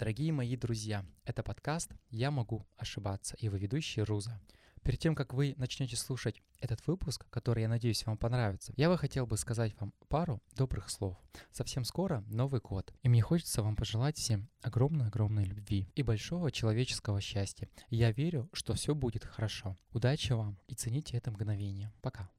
Дорогие мои друзья, это подкаст «Я могу ошибаться» и его ведущий Руза. Перед тем, как вы начнете слушать этот выпуск, который, я надеюсь, вам понравится, я бы хотел бы сказать вам пару добрых слов. Совсем скоро Новый год, и мне хочется вам пожелать всем огромной-огромной любви и большого человеческого счастья. Я верю, что все будет хорошо. Удачи вам и цените это мгновение. Пока.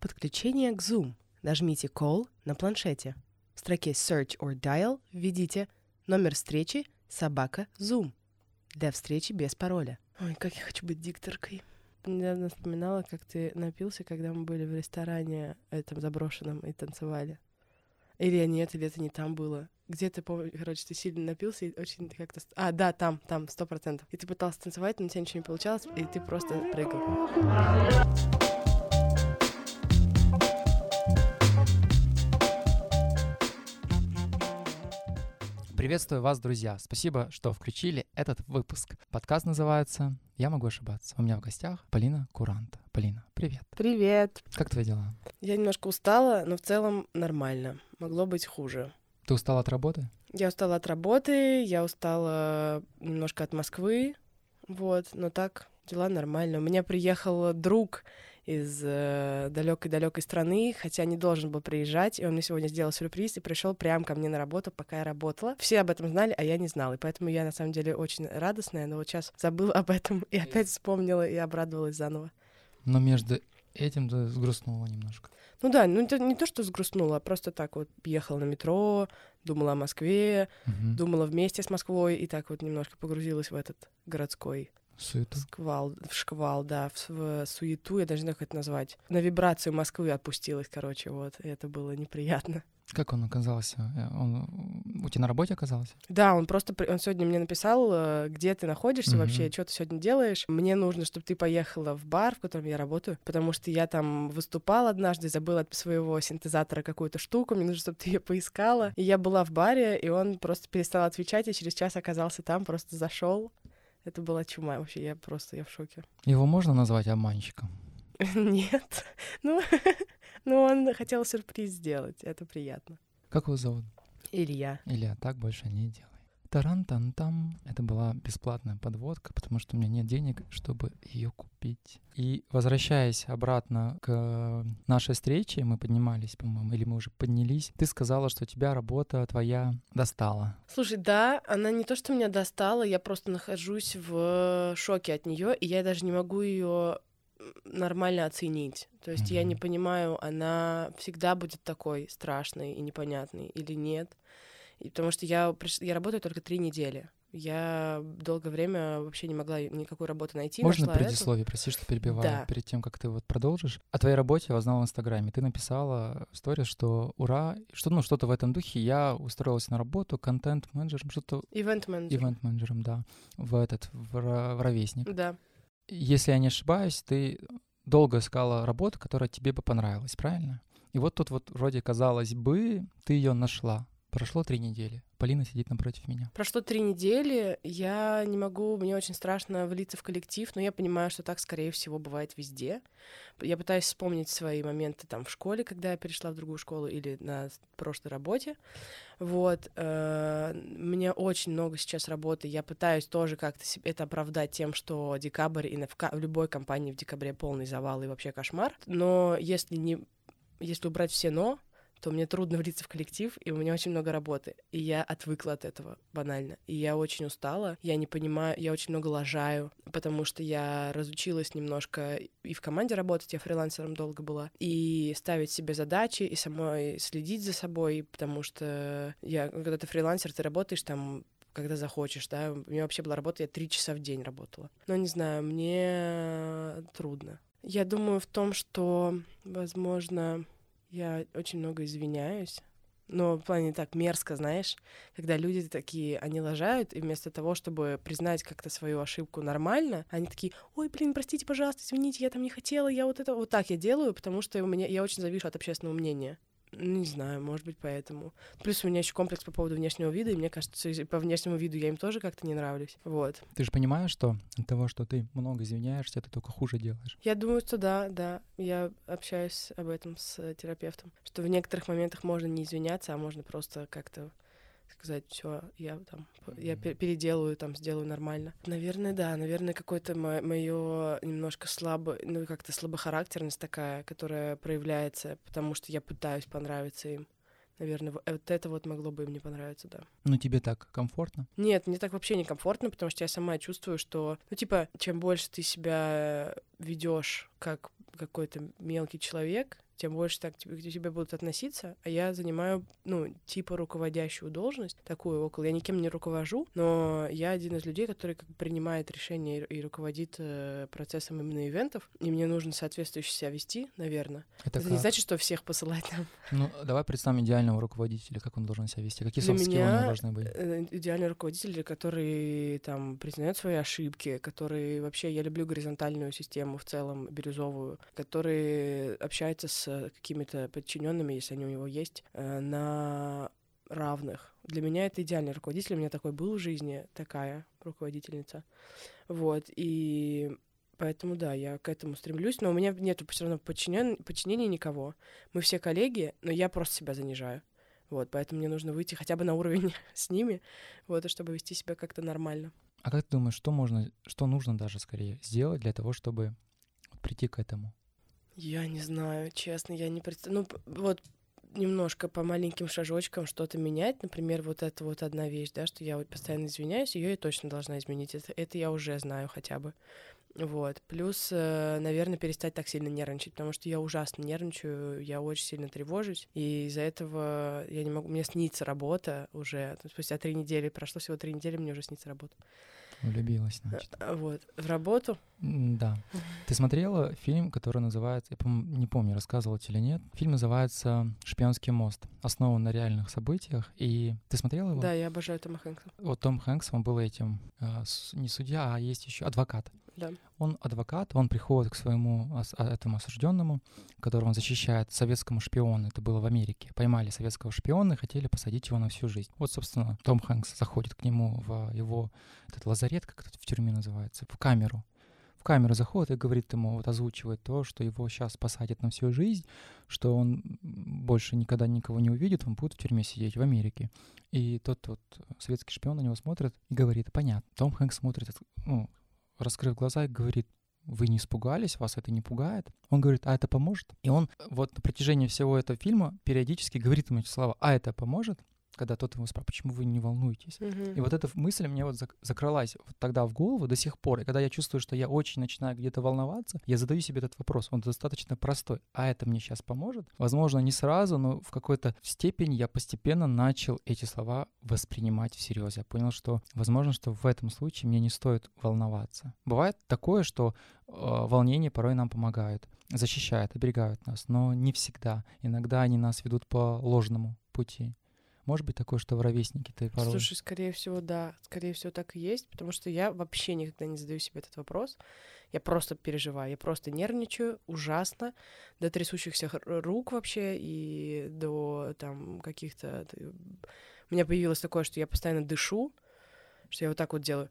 Подключение к Zoom. Нажмите Call на планшете. В строке Search or Dial введите номер встречи собака Zoom для встречи без пароля. Ой, как я хочу быть дикторкой. Недавно вспоминала, как ты напился, когда мы были в ресторане этом заброшенном и танцевали. Или нет, или это не там было. Где-то, помню, короче, ты сильно напился и очень как-то... А, да, там, там, сто процентов. И ты пытался танцевать, но у тебя ничего не получалось, и ты просто прыгал. Приветствую вас, друзья. Спасибо, что включили этот выпуск. Подкаст называется «Я могу ошибаться». У меня в гостях Полина Куранта. Полина, привет. Привет. Как твои дела? Я немножко устала, но в целом нормально. Могло быть хуже. Ты устала от работы? Я устала от работы, я устала немножко от Москвы, вот, но так дела нормально. У меня приехал друг из э, далекой-далекой страны, хотя не должен был приезжать, и он мне сегодня сделал сюрприз и пришел прямо ко мне на работу, пока я работала. Все об этом знали, а я не знала, и поэтому я на самом деле очень радостная, но вот сейчас забыла об этом и опять вспомнила и обрадовалась заново. Но между этим ты сгрустнула немножко. Ну да, ну это не то, что сгрустнула, а просто так вот ехала на метро, думала о Москве, Мгм. думала вместе с Москвой и так вот немножко погрузилась в этот городской Суету. Сквал, в шквал, да, в, в суету, я даже не знаю, как это назвать. На вибрацию Москвы опустилась, короче, вот, и это было неприятно. Как он оказался? Э, Он у тебя на работе оказался? Да, он просто, он сегодня мне написал, э, где ты находишься Мгм. вообще, что ты сегодня делаешь. Мне нужно, чтобы ты поехала в бар, в котором я работаю, потому что я там выступала однажды, забыла от своего синтезатора какую-то штуку, мне нужно, чтобы ты ее поискала. И я была в баре, и он просто перестал отвечать, и через час оказался там, просто зашел. Это была чума вообще, я просто, я в шоке. Его можно назвать обманщиком? Нет. Ну, ну, он хотел сюрприз сделать. Это приятно. Как его зовут? Илья. Илья, так больше не делай. Таран-тан-там. Это была бесплатная подводка, потому что у меня нет денег, чтобы ее купить. И возвращаясь обратно к нашей встрече, мы поднимались, по-моему, или мы уже поднялись, ты сказала, что тебя работа твоя достала. Слушай, да, она не то, что меня достала, я просто нахожусь в шоке от нее, и я даже не могу ее нормально оценить. То есть я не понимаю, она всегда будет такой страшной и непонятной или нет. И потому что я, приш- я работаю только три недели. Я долгое время вообще не могла никакой работы найти. Можно нашла эту. предисловие, прости, что перебиваю, Да. перед тем, как ты вот продолжишь? О твоей работе я узнал в Инстаграме. Ты написала в сторис, что ура, что, ну, что-то в этом духе. Я устроилась на работу контент-менеджером, что-то Ивент-менеджер. ивент-менеджером, да, в этот, в, в ровесник. Да. Если я не ошибаюсь, ты долго искала работу, которая тебе бы понравилась, правильно? И вот тут вот вроде казалось бы, ты ее нашла. Прошло три недели. Полина сидит напротив меня. Прошло три недели, я не могу, мне очень страшно влиться в коллектив, но я понимаю, что так, скорее всего, бывает везде. Я пытаюсь вспомнить свои моменты там в школе, когда я перешла в другую школу или на прошлой работе. Вот. э, Мне очень много сейчас работы. Я пытаюсь тоже как-то это оправдать тем, что декабрь и в любой компании в декабре полный завал и вообще кошмар. Но если не если убрать все но, то мне трудно влиться в коллектив, и у меня очень много работы. И я отвыкла от этого, банально. И я очень устала, я не понимаю, я очень много лажаю, потому что я разучилась немножко и в команде работать, я фрилансером долго была, и ставить себе задачи, и самой следить за собой, потому что я, когда ты фрилансер, ты работаешь там когда захочешь, да. У меня вообще была работа, я три часа в день работала. Но не знаю, мне трудно. Я думаю в том, что, возможно, я очень много извиняюсь. Но в плане так мерзко, знаешь, когда люди такие, они лажают, и вместо того, чтобы признать как-то свою ошибку нормально, они такие, ой, блин, простите, пожалуйста, извините, я там не хотела, я вот это вот так я делаю, потому что у меня я очень завишу от общественного мнения. Ну, Не знаю, может быть, поэтому. Плюс у меня еще комплекс по поводу внешнего вида, и мне кажется, по внешнему виду я им тоже как-то не нравлюсь. Вот. Ты же понимаешь, что от того, что ты много извиняешься, ты только хуже делаешь. Я думаю, что да, да. Я общаюсь об этом с терапевтом, что в некоторых моментах можно не извиняться, а можно просто как-то сказать, все, я там, я переделаю, там, сделаю нормально. Наверное, да, наверное, какое-то мое немножко слабо, ну, как-то слабохарактерность такая, которая проявляется, потому что я пытаюсь понравиться им. Наверное, вот это вот могло бы им не понравиться, да. Ну, тебе так комфортно? Нет, мне так вообще не комфортно, потому что я сама чувствую, что, ну, типа, чем больше ты себя ведешь как какой-то мелкий человек, тем больше так к тебе будут относиться. А я занимаю, ну, типа руководящую должность, такую около. Я никем не руковожу, но я один из людей, который как бы принимает решения и, руководит э, процессом именно ивентов. И мне нужно соответствующе себя вести, наверное. Это, Это не значит, что всех посылать там. Ну, давай представим идеального руководителя, как он должен себя вести, какие софт-скиллы у него должны быть. Э, идеальный руководитель, который там признает свои ошибки, который вообще, я люблю горизонтальную систему в целом, бирюзовую, который общается с какими-то подчиненными, если они у него есть, э, на равных. Для меня это идеальный руководитель. У меня такой был в жизни, такая руководительница. Вот. И поэтому, да, я к этому стремлюсь, но у меня нет все равно подчинен... подчинения никого. Мы все коллеги, но я просто себя занижаю. Вот, поэтому мне нужно выйти хотя бы на уровень с ними, вот, чтобы вести себя как-то нормально. А как ты думаешь, что можно, что нужно даже скорее сделать для того, чтобы прийти к этому? Я не знаю, честно, я не представляю. Ну, вот немножко по маленьким шажочкам что-то менять. Например, вот это вот одна вещь, да, что я вот постоянно извиняюсь, ее я точно должна изменить. Это, это я уже знаю хотя бы. Вот. Плюс, э, наверное, перестать так сильно нервничать, потому что я ужасно нервничаю, я очень сильно тревожусь, и из-за этого я не могу... Мне снится работа уже. Спустя три недели, прошло всего три недели, мне уже снится работа. Влюбилась, значит. А, вот. В работу? Да. Ты смотрела фильм, который называется, я не помню, рассказывала тебе или нет. Фильм называется «Шпионский мост», основан на реальных событиях. И ты смотрела его? Да, я обожаю Тома Хэнкса. Вот Том Хэнкс, он был этим, а, не судья, а есть еще адвокат. Да. Он адвокат, он приходит к своему а, этому осужденному, которого он защищает, советскому шпиону. Это было в Америке. Поймали советского шпиона и хотели посадить его на всю жизнь. Вот, собственно, Том Хэнкс заходит к нему в его этот лазарет, как это в тюрьме называется, в камеру. В камеру заходит и говорит ему, вот озвучивает то, что его сейчас посадят на всю жизнь, что он больше никогда никого не увидит, он будет в тюрьме сидеть в Америке. И тот вот советский шпион на него смотрит и говорит, понятно. Том Хэнкс смотрит, ну, раскрыв глаза и говорит, вы не испугались, вас это не пугает. Он говорит, а это поможет? И он вот на протяжении всего этого фильма периодически говорит ему эти слова, а это поможет? Когда тот ему спрашивает, почему вы не волнуетесь. Uh-huh. И вот эта мысль мне вот закралась вот тогда в голову до сих пор. И когда я чувствую, что я очень начинаю где-то волноваться, я задаю себе этот вопрос. Он достаточно простой. А это мне сейчас поможет? Возможно, не сразу, но в какой-то степени я постепенно начал эти слова воспринимать всерьез. Я понял, что, возможно, что в этом случае мне не стоит волноваться. Бывает такое, что э, волнения порой нам помогают защищают, оберегают нас, но не всегда. Иногда они нас ведут по ложному пути. Может быть такое, что в ровеснике ты порой... Слушай, скорее всего, да. Скорее всего, так и есть, потому что я вообще никогда не задаю себе этот вопрос. Я просто переживаю, я просто нервничаю ужасно, до трясущихся рук вообще и до там каких-то... У меня появилось такое, что я постоянно дышу, что я вот так вот делаю.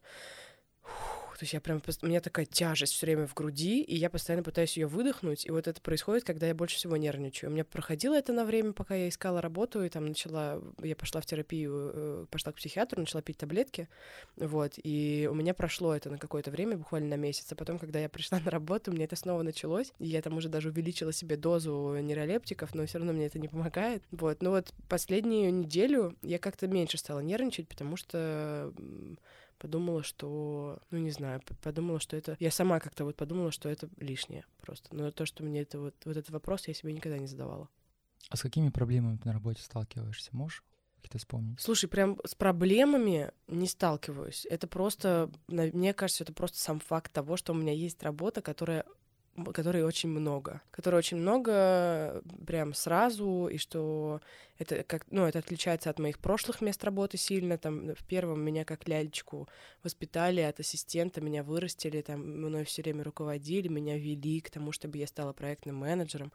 То есть я прям, у меня такая тяжесть все время в груди, и я постоянно пытаюсь ее выдохнуть. И вот это происходит, когда я больше всего нервничаю. У меня проходило это на время, пока я искала работу, и там начала, я пошла в терапию, э, пошла к психиатру, начала пить таблетки, вот, и у меня прошло это на какое-то время, буквально на месяц, а потом, когда я пришла на работу, у меня это снова началось, и я там уже даже увеличила себе дозу нейролептиков, но все равно мне это не помогает, вот. Но вот последнюю неделю я как-то меньше стала нервничать, потому что подумала, что, ну не знаю, подумала, что это, я сама как-то вот подумала, что это лишнее просто. Но то, что мне это вот, вот этот вопрос я себе никогда не задавала. А с какими проблемами ты на работе сталкиваешься? Можешь какие-то вспомнить? Слушай, прям с проблемами не сталкиваюсь. Это просто, мне кажется, это просто сам факт того, что у меня есть работа, которая которой очень много, которой очень много прям сразу, и что это как, ну, это отличается от моих прошлых мест работы сильно. Там в первом меня как лялечку воспитали от ассистента, меня вырастили, там мной все время руководили, меня вели к тому, чтобы я стала проектным менеджером.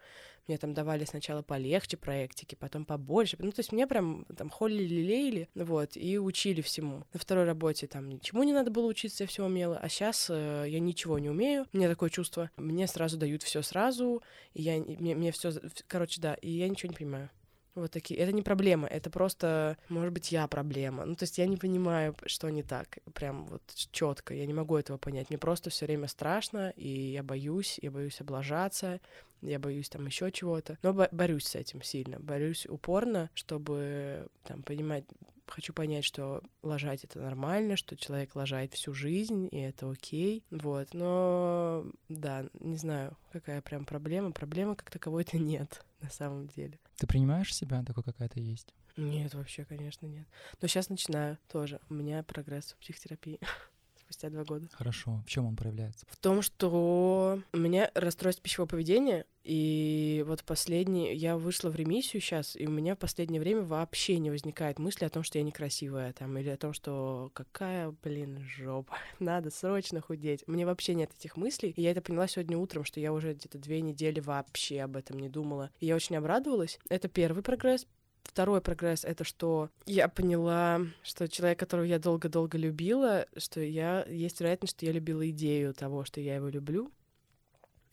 Мне там давали сначала полегче проектики, потом побольше. Ну, то есть мне прям там холили-лелеяли, вот, и учили всему. На второй работе там ничему не надо было учиться, я все умела, а сейчас э, я ничего не умею. Меня такое чувство. Мне сразу дают все сразу, и я, мне, мне все, короче, да, и я ничего не понимаю. Вот такие. Это не проблема, это просто, может быть, я проблема. Ну, то есть я не понимаю, что не так, прям вот четко. Я не могу этого понять. Мне просто все время страшно, и я боюсь, я боюсь облажаться, я боюсь там еще чего-то. Но борюсь с этим сильно, борюсь упорно, чтобы там понимать, хочу понять, что лажать это нормально, что человек лажает всю жизнь, и это окей. Вот. Но да, не знаю, какая прям проблема. Проблемы как таковой-то нет на самом деле. Ты принимаешь себя такой, какая то есть? Нет, вообще, конечно, нет. Но сейчас начинаю тоже. У меня прогресс в психотерапии спустя два года. Хорошо. В чем он проявляется? В том, что у меня расстройство пищевого поведения, и вот последний, я вышла в ремиссию сейчас, и у меня в последнее время вообще не возникает мысли о том, что я некрасивая, там, или о том, что какая, блин, жопа, надо срочно худеть. Меня вообще нет этих мыслей, и я это поняла сегодня утром, что я уже где-то две недели вообще об этом не думала. И я очень обрадовалась. Это первый прогресс. Второй прогресс — это что я поняла, что человек, которого я долго-долго любила, что я... Есть вероятность, что я любила идею того, что я его люблю.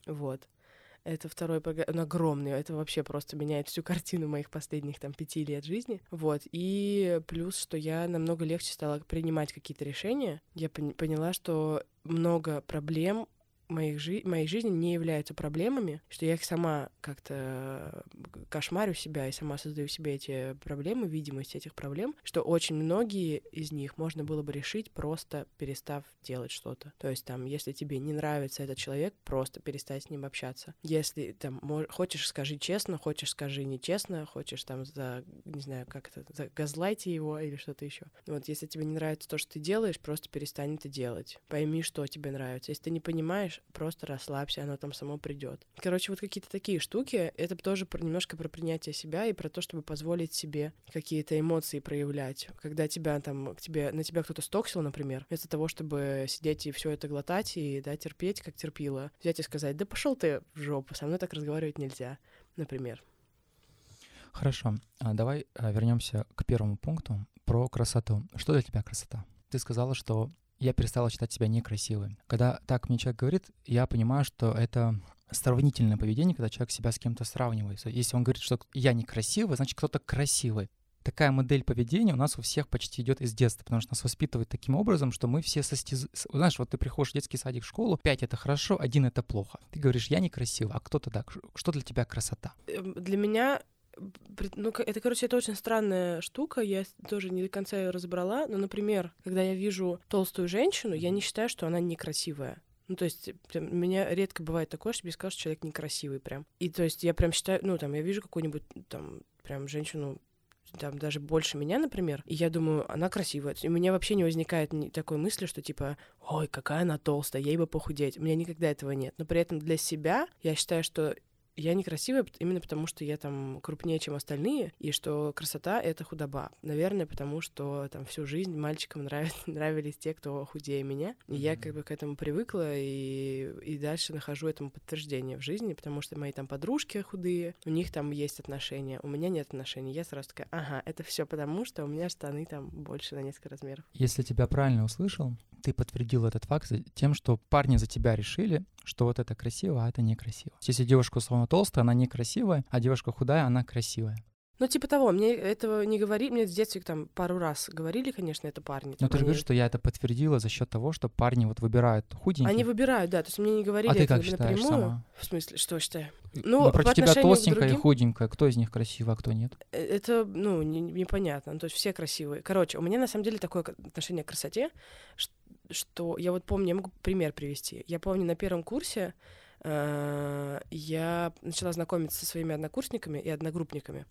Вот. Это второй прогресс. Он огромный. Это вообще просто меняет всю картину моих последних там пяти лет жизни. Вот. И плюс, что я намного легче стала принимать какие-то решения. Я пон- поняла, что много проблем моих жи- моей жизни не являются проблемами, что я их сама как-то кошмарю себя и сама создаю себе эти проблемы, видимость этих проблем, что очень многие из них можно было бы решить, просто перестав делать что-то. То есть там, если тебе не нравится этот человек, просто перестать с ним общаться. Если там хочешь, скажи честно, хочешь, скажи нечестно, хочешь там за, не знаю, как это, газлайте его или что-то еще. Вот если тебе не нравится то, что ты делаешь, просто перестань это делать. Пойми, что тебе нравится. Если ты не понимаешь, просто расслабься, оно там само придет. Короче, вот какие-то такие штуки, это тоже про, немножко про принятие себя и про то, чтобы позволить себе какие-то эмоции проявлять. Когда тебя там, к тебе, на тебя кто-то стоксил, например, вместо того, чтобы сидеть и все это глотать и да, терпеть, как терпила, взять и сказать, да пошел ты в жопу, со мной так разговаривать нельзя, например. Хорошо, а давай а, вернемся к первому пункту про красоту. Что для тебя красота? Ты сказала, что я перестала считать себя некрасивой. Когда так мне человек говорит, я понимаю, что это сравнительное поведение, когда человек себя с кем-то сравнивает. Если он говорит, что я некрасивый, значит кто-то красивый. Такая модель поведения у нас у всех почти идет из детства, потому что нас воспитывают таким образом, что мы все состязуем. Знаешь, вот ты приходишь в детский садик, в школу, пять это хорошо, один это плохо. Ты говоришь, я некрасивый, а кто-то так. Что для тебя красота? Эм, для меня ну, это, короче, это очень странная штука, я тоже не до конца ее разобрала, но, например, когда я вижу толстую женщину, я не считаю, что она некрасивая. Ну, то есть, у меня редко бывает такое, что мне скажут, что человек некрасивый прям. И, то есть, я прям считаю, ну, там, я вижу какую-нибудь, там, прям женщину, там, даже больше меня, например, и я думаю, она красивая. И у меня вообще не возникает такой мысли, что, типа, ой, какая она толстая, ей бы похудеть. У меня никогда этого нет. Но при этом для себя я считаю, что я некрасивая именно потому, что я там крупнее, чем остальные, и что красота — это худоба. Наверное, потому что там всю жизнь мальчикам нрав... нравились те, кто худее меня. И mm-hmm. я как бы к этому привыкла, и, и дальше нахожу этому подтверждение в жизни, потому что мои там подружки худые, у них там есть отношения, у меня нет отношений. Я сразу такая, ага, это все потому, что у меня штаны там больше на несколько размеров. Если тебя правильно услышал, ты подтвердил этот факт тем, что парни за тебя решили, что вот это красиво, а это некрасиво. Если девушка условно толстая, она некрасивая, а девушка худая, она красивая. Ну, типа того, мне этого не говорили, мне в детстве там пару раз говорили, конечно, это парни. Но ты же говоришь, что я это подтвердила за счет того, что парни вот выбирают худеньких. Они выбирают, да, то есть мне не говорили а ты как считаешь напрямую. Сама? В смысле, что считаю? Ну, ну против тебя толстенькая другим... и худенькая, кто из них красивый, а кто нет? Э, это, ну, не, непонятно, то есть все красивые. Короче, у меня на самом деле такое отношение к красоте, что я вот помню, я могу пример привести. Я помню на первом курсе э, я начала знакомиться со своими однокурсниками и одногруппниками.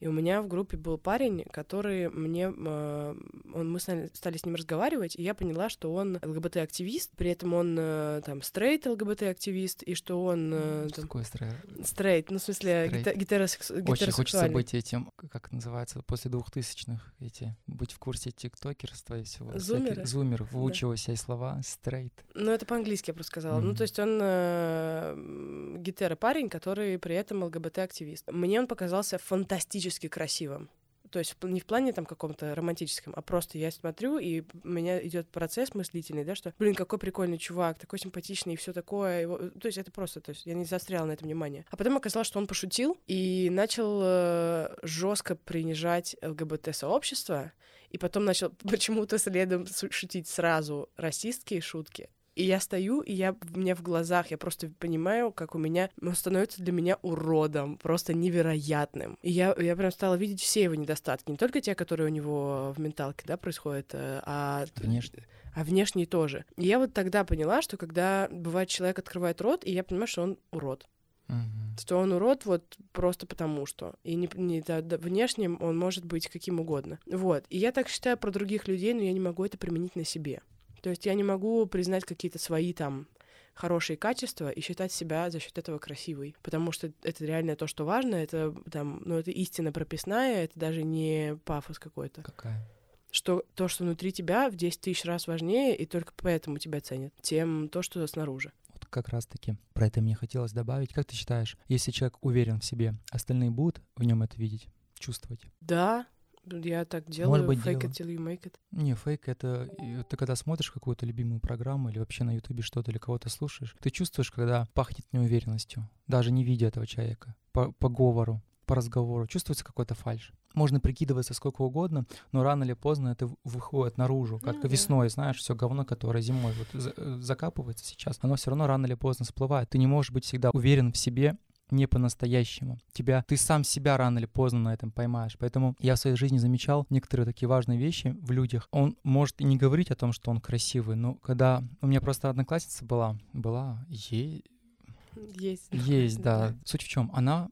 И у меня в группе был парень, который мне... Э, он, мы стали с ним разговаривать, и я поняла, что он ЛГБТ-активист, при этом он э, там стрейт ЛГБТ-активист, и что он... Э, что такое стрейт? Стрейт, ну, в смысле, гетеросексуальный. Очень хочется быть этим, как называется, после двухтысячных, эти, быть в курсе тиктокерства и всего. Зумеры? Зумер, выучивая да. слова, стрейт. Ну, это по-английски я просто сказала. Mm-hmm. Ну, то есть он э, гетера парень, который при этом ЛГБТ-активист. Мне он показался фантастическим фантастически красивым. То есть не в плане там каком-то романтическом, а просто я смотрю, и у меня идет процесс мыслительный, да, что, блин, какой прикольный чувак, такой симпатичный и все такое. Его... То есть это просто, то есть я не застряла на этом внимание. А потом оказалось, что он пошутил и начал э, жестко принижать ЛГБТ-сообщество, и потом начал почему-то следом шутить сразу расистские шутки. И я стою, и я, у меня в глазах, я просто понимаю, как у меня, он становится для меня уродом, просто невероятным. И я, я прям стала видеть все его недостатки, не только те, которые у него в менталке, да, происходят, э, а... Внешне. А внешние тоже. И я вот тогда поняла, что когда бывает человек открывает рот, и я понимаю, что он урод. Мгм. Что он урод вот просто потому что. И не, не да, да, внешним он может быть каким угодно. Вот. И я так считаю про других людей, но я не могу это применить на себе. То есть я не могу признать какие-то свои там хорошие качества и считать себя за счет этого красивой. Потому что это реально то, что важно, это там, ну, это истина прописная, это даже не пафос какой-то. Какая? Что то, что внутри тебя в 10 тысяч раз важнее, и только поэтому тебя ценят, тем то, что снаружи. Вот как раз-таки про это мне хотелось добавить. Как ты считаешь, если человек уверен в себе, остальные будут в нем это видеть, чувствовать? Да, я так делаю. быть, fake it till you make it. Не, фейк это ты когда смотришь какую-то любимую программу или вообще на Ютубе что-то или кого-то слушаешь, ты чувствуешь, когда пахнет неуверенностью, даже не видя этого человека, по, по говору, по разговору, чувствуется какой-то фальш. Можно прикидываться сколько угодно, но рано или поздно это выходит наружу, как Ну да. весной, знаешь, все говно, которое зимой вот э, закапывается сейчас, оно все равно рано или поздно всплывает. Ты не можешь быть всегда уверен в себе не по-настоящему. Тебя, ты сам себя рано или поздно на этом поймаешь. Поэтому я в своей жизни замечал некоторые такие важные вещи в людях. Он может и не говорить о том, что он красивый, но когда у меня просто одноклассница была, была, е- Есть. есть, да. Суть в чем? Она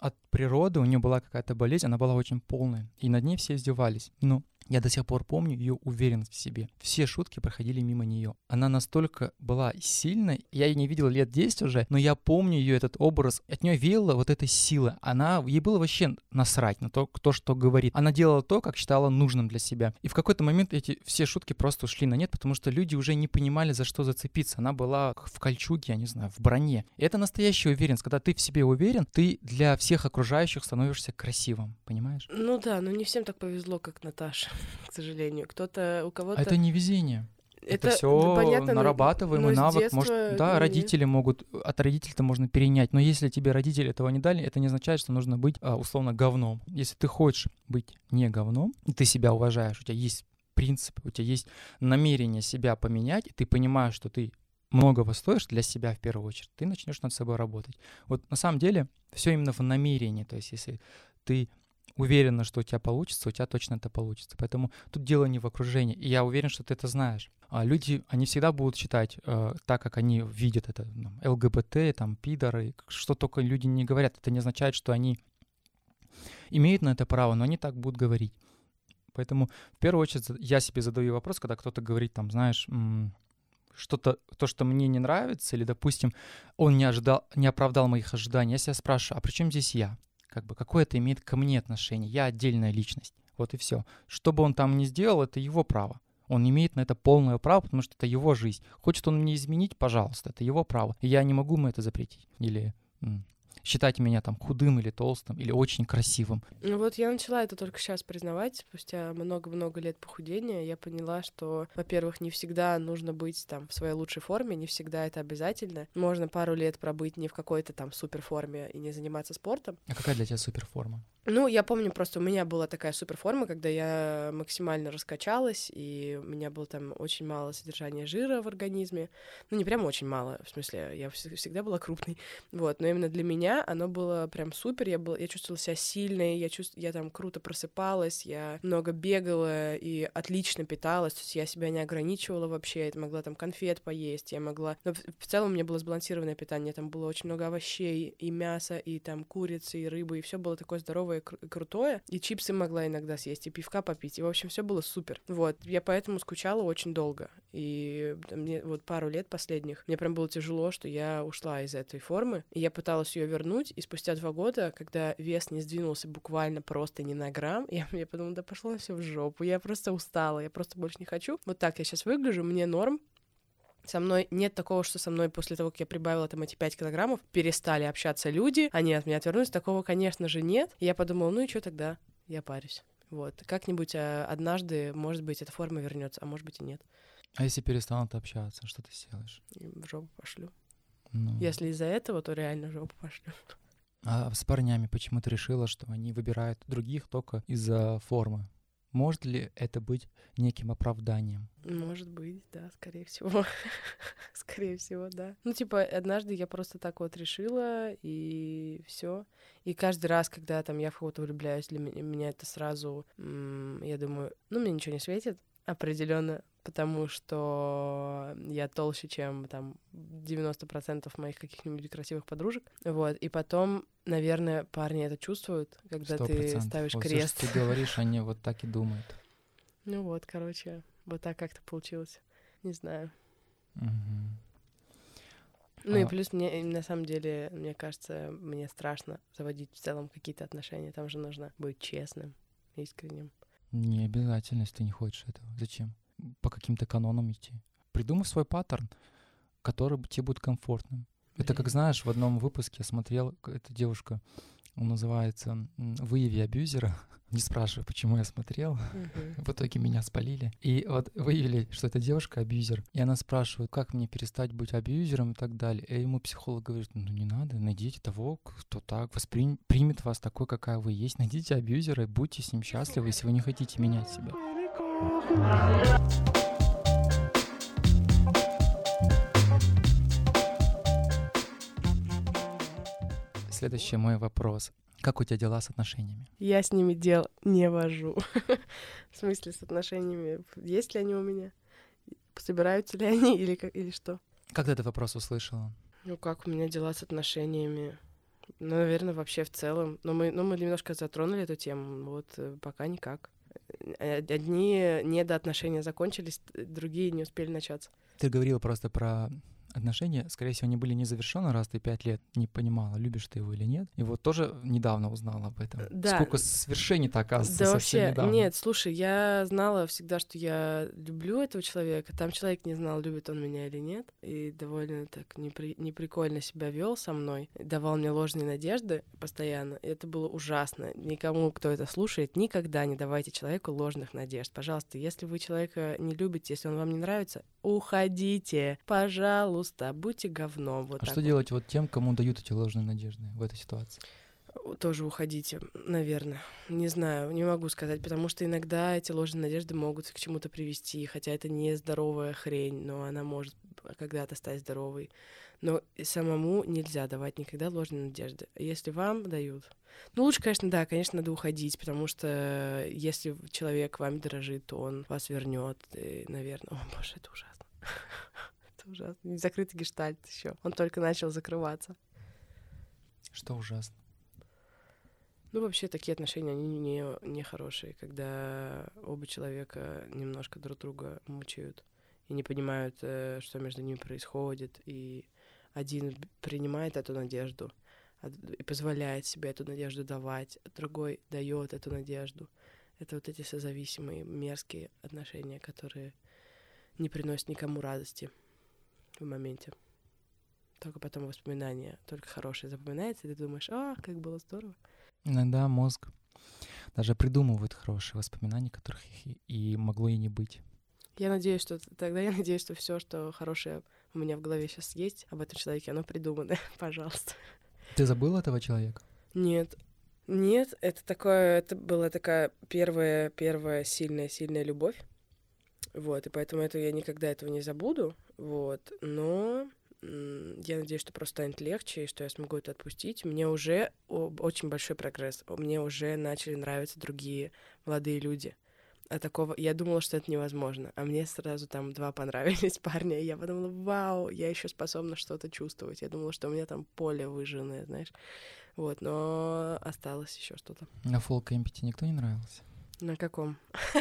от природы, у нее была какая-то болезнь, она была очень полная. И над ней все издевались. Но я до сих пор помню ее уверенность в себе. Все шутки проходили мимо нее. Она настолько была сильной, я ее не видел лет 10 уже, но я помню ее этот образ. От нее веяло вот этой силы. Она, ей было вообще насрать на то, кто что говорит. Она делала то, как считала нужным для себя. И в какой-то момент эти все шутки просто ушли на нет, потому что люди уже не понимали, за что зацепиться. Она была в кольчуге, я не знаю, в броне. И это настоящая уверенность. Когда ты в себе уверен, ты для всех окружающих становишься красивым, понимаешь? Ну да, но не всем так повезло, как Наташа, к сожалению. Кто-то, у кого-то... А это не везение. Это, да, все понятно, нарабатываемый но навык. Может, детства да, не- родители могут, от родителей-то можно перенять. Но если тебе родители этого не дали, это не означает, что нужно быть а, условно говном. Если ты хочешь быть не говном, и ты себя уважаешь, у тебя есть принципы, у тебя есть намерение себя поменять, и ты понимаешь, что ты многого стоишь для себя в первую очередь, ты начнешь над собой работать. Вот на самом деле все именно в намерении. То есть если ты уверена, что у тебя получится, у тебя точно это получится. Поэтому тут дело не в окружении. И я уверен, что ты это знаешь. А люди, они всегда будут считать э, так, как они видят это. ну, ЛГБТ, там, пидоры, что только люди не говорят. Это не означает, что они имеют на это право, но они так будут говорить. Поэтому в первую очередь я себе задаю вопрос, когда кто-то говорит, там, знаешь, что-то, то, что мне не нравится, или, допустим, он не, ожидал, не оправдал моих ожиданий, я себя спрашиваю, а при чем здесь я? Как бы, какое это имеет ко мне отношение? Я отдельная личность. Вот и все. Что бы он там ни сделал, это его право. Он имеет на это полное право, потому что это его жизнь. Хочет он мне изменить, пожалуйста, это его право. Я не могу ему это запретить. Или считать меня там худым или толстым, или очень красивым. Ну вот я начала это только сейчас признавать, спустя много-много лет похудения, я поняла, что, во-первых, не всегда нужно быть там в своей лучшей форме, не всегда это обязательно. Можно пару лет пробыть не в какой-то там супер форме и не заниматься спортом. А какая для тебя суперформа? Ну, я помню, просто у меня была такая суперформа, когда я максимально раскачалась, и у меня было там очень мало содержания жира в организме. Ну, не прям очень мало, в смысле, я вс- всегда была крупной. Вот, но именно для меня оно было прям супер. Я, была, я чувствовала себя сильной, я, чувств, я там круто просыпалась, я много бегала и отлично питалась, то есть я себя не ограничивала вообще, я могла там конфет поесть, я могла... Но в, в целом у меня было сбалансированное питание, там было очень много овощей и мяса, и там курицы, и рыбы, и все было такое здоровое и крутое. И чипсы могла иногда съесть, и пивка попить, и, в общем, все было супер. Вот, я поэтому скучала очень долго. И мне вот пару лет последних, мне прям было тяжело, что я ушла из этой формы, и я пыталась ее вернуть, и спустя два года, когда вес не сдвинулся буквально просто ни на грамм, я, я подумала, да пошло все в жопу, я просто устала, я просто больше не хочу. Вот так я сейчас выгляжу, мне норм, со мной нет такого, что со мной после того, как я прибавила там эти 5 килограммов, перестали общаться люди, они от меня отвернулись. Такого, конечно же, нет. И я подумала, ну и что тогда? Я парюсь. Вот. Как-нибудь а, однажды, может быть, эта форма вернется, а может быть и нет. А если перестанут общаться, что ты сделаешь? В жопу пошлю. Ну, Если из-за этого, то реально в жопу пошлю. А с парнями почему ты решила, что они выбирают других только из-за формы? Может ли это быть неким оправданием? Может быть, да, скорее всего. скорее всего, да. Ну, типа, однажды я просто так вот решила, и все. И каждый раз, когда там я в кого-то влюбляюсь, для меня, это сразу, я думаю, ну, мне ничего не светит определенно, потому что я толще, чем там 90% моих каких-нибудь красивых подружек. Вот. И потом, наверное, парни это чувствуют, когда Сто ты процентов. ставишь Вот крест. что ты говоришь, они вот так и думают. Ну вот, короче, вот так как-то получилось. Не знаю. Мгм. Ну и А- плюс мне, на самом деле, мне кажется, мне страшно заводить в целом какие-то отношения. Там же нужно быть честным, искренним. Не обязательно, если ты не хочешь этого. Зачем? По каким-то канонам идти. Придумай свой паттерн, который тебе будет комфортным. Это как знаешь, в одном выпуске я смотрел, эта девушка, он называется «Выяви абьюзера». Не спрашивай, почему я смотрел. Мгм. В итоге меня спалили. И вот выявили, что эта девушка абьюзер. И она спрашивает, как мне перестать быть абьюзером и так далее. И ему психолог говорит, ну не надо, найдите того, кто так восприм... примет вас такой, какая вы есть. Найдите абьюзера и будьте с ним счастливы, если вы не хотите менять себя. Следующий мой вопрос. Как у тебя дела с отношениями? Я с ними дел не вожу. В смысле, с отношениями. Есть ли они у меня? Собираются ли они или, как- или что? Как ты этот вопрос услышала? Ну, как у меня дела с отношениями? Ну, наверное, вообще в целом. Но мы, ну, мы немножко затронули эту тему. Вот э, пока никак. Э, Одни недоотношения закончились, другие не успели начаться. Ты говорила просто про отношения, скорее всего, они были не завершены, раз ты пять лет не понимала, любишь ты его или нет. И вот тоже недавно узнала об этом. Да. Сколько свершений-то, оказывается, Да совсем вообще, недавно. нет, слушай, я знала всегда, что я люблю этого человека. Там человек не знал, любит он меня или нет. И довольно так непри- неприкольно себя вел со мной. Давал мне ложные надежды постоянно. И это было ужасно. Никому, кто это слушает, никогда не давайте человеку ложных надежд. Пожалуйста, если вы человека не любите, если он вам не нравится, уходите. Пожалуйста, будьте говном. Вот А что вот. делать вот тем, кому дают эти ложные надежды в этой ситуации? тоже уходите, наверное. Не знаю, не могу сказать, потому что иногда эти ложные надежды могут к чему-то привести, хотя это не здоровая хрень, но она может когда-то стать здоровой. Но самому нельзя давать никогда ложные надежды. Если вам дают... Ну, лучше, конечно, да, конечно, надо уходить, потому что если человек вами дорожит, то он вас вернет, наверное. О, боже, это ужасно. Ужасно. Закрытый гештальт еще. Он только начал закрываться. Что ужасно? Ну, вообще, такие отношения, они не, не хорошие, когда оба человека немножко друг друга мучают и не понимают, э, что между ними происходит, и один принимает эту надежду а и позволяет себе эту надежду давать, а другой дает эту надежду. Это вот эти созависимые, мерзкие отношения, которые не приносят никому радости в моменте. Только потом воспоминания, только хорошее запоминается, и ты думаешь, а, как было здорово. Иногда мозг даже придумывает хорошие воспоминания, которых и, могло и не быть. Я надеюсь, что тогда я надеюсь, что все, что хорошее у меня в голове сейчас есть об этом человеке, оно придумано. Пожалуйста. Ты забыл этого человека? Нет. Нет, это такое, это была такая первая, первая сильная, сильная любовь. Вот, и поэтому это я никогда этого не забуду. Вот, но я надеюсь, что просто станет легче, и что я смогу это отпустить. Мне уже очень большой прогресс. Мне уже начали нравиться другие молодые люди. А такого... Я думала, что это невозможно. А мне сразу там два понравились парня. И я подумала, вау, я еще способна что-то чувствовать. Я думала, что у меня там поле выжженное, знаешь. Вот, но осталось еще что-то. На фолл кемпе никто не нравился? На каком?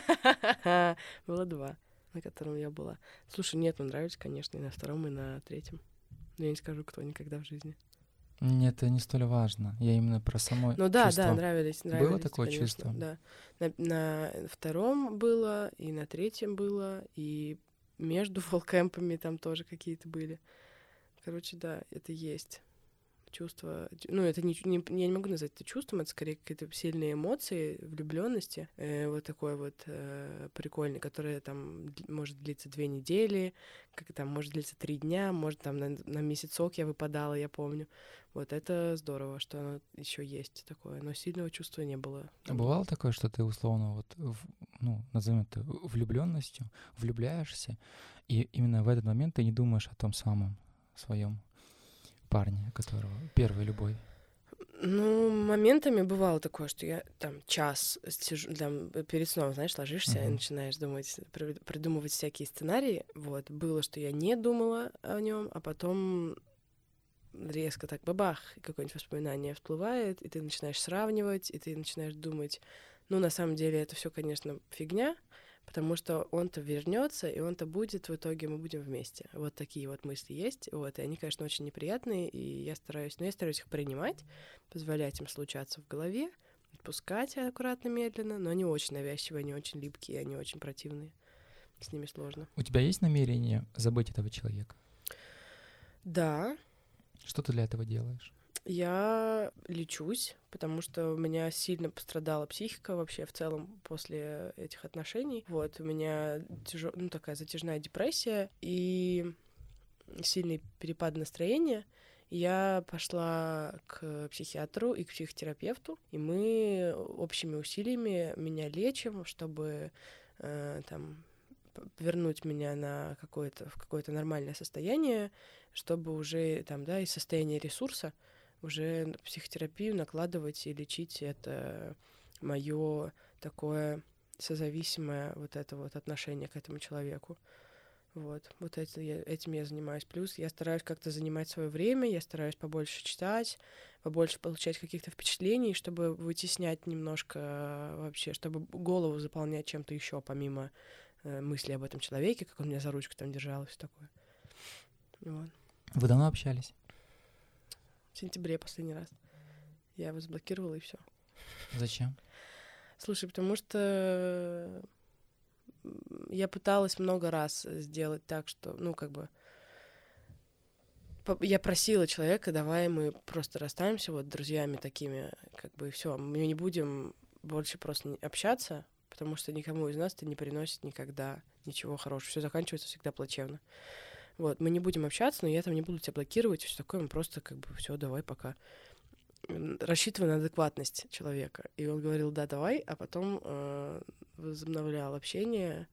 Было два, на котором я была. Слушай, нет, ну нравится, конечно, и на втором, и на третьем. Но я не скажу, кто никогда в жизни. Нет, это не столь важно. Я именно про само Ну да, чувство. да, нравились, нравились. такое конечно, чувство? Да. На, на втором было, и на третьем было, и между фолкэмпами там тоже какие-то были. Короче, да, это есть. Чувство, ну, это не, не, я не могу назвать это чувством, это скорее какие-то сильные эмоции влюбленности, э, вот такой вот э, прикольный, который там может длиться две недели, как там может длиться три дня, может там на, на месяцок я выпадала, я помню. Вот это здорово, что оно еще есть такое, но сильного чувства не было. А бывало такое, что ты условно вот, в, ну, назовем это влюбленностью, влюбляешься, и именно в этот момент ты не думаешь о том самом своем парня, которого первой любовь? Ну, моментами бывало такое, что я там час сижу, там, перед сном, знаешь, ложишься uh-huh. и начинаешь думать, придумывать всякие сценарии. Вот. Было, что я не думала о нем, а потом резко так бабах, какое-нибудь воспоминание всплывает, и ты начинаешь сравнивать, и ты начинаешь думать, ну, на самом деле это все, конечно, фигня, потому что он-то вернется, и он-то будет, в итоге мы будем вместе. Вот такие вот мысли есть, вот, и они, конечно, очень неприятные, и я стараюсь, но я стараюсь их принимать, позволять им случаться в голове, отпускать аккуратно, медленно, но они очень навязчивые, они очень липкие, они очень противные. С ними сложно. У тебя есть намерение забыть этого человека? Да. Что ты для этого делаешь? Я лечусь, потому что у меня сильно пострадала психика вообще в целом после этих отношений. Вот, у меня тяжел... ну, такая затяжная депрессия и сильный перепад настроения. Я пошла к психиатру и к психотерапевту, и мы общими усилиями меня лечим, чтобы э, там вернуть меня на какое-то в какое-то нормальное состояние, чтобы уже там да из состояния ресурса уже психотерапию накладывать и лечить это мое такое созависимое вот это вот отношение к этому человеку. Вот, вот это я, этим я занимаюсь. Плюс я стараюсь как-то занимать свое время, я стараюсь побольше читать, побольше получать каких-то впечатлений, чтобы вытеснять немножко вообще, чтобы голову заполнять чем-то еще, помимо э, мысли об этом человеке, как он меня за ручку там держал и все такое. Вот. Вы давно общались? В сентябре последний раз. Я его заблокировала и все. Зачем? Слушай, потому что я пыталась много раз сделать так, что, ну, как бы, я просила человека, давай мы просто расстанемся вот друзьями такими, как бы, и все, мы не будем больше просто общаться, потому что никому из нас это не приносит никогда ничего хорошего. Все заканчивается всегда плачевно. Вот, мы не будем общаться, но я там не буду тебя блокировать, все такое, мы просто как бы все, давай пока. Рассчитывая на адекватность человека. И он говорил, да, давай, а потом э, возобновлял общение,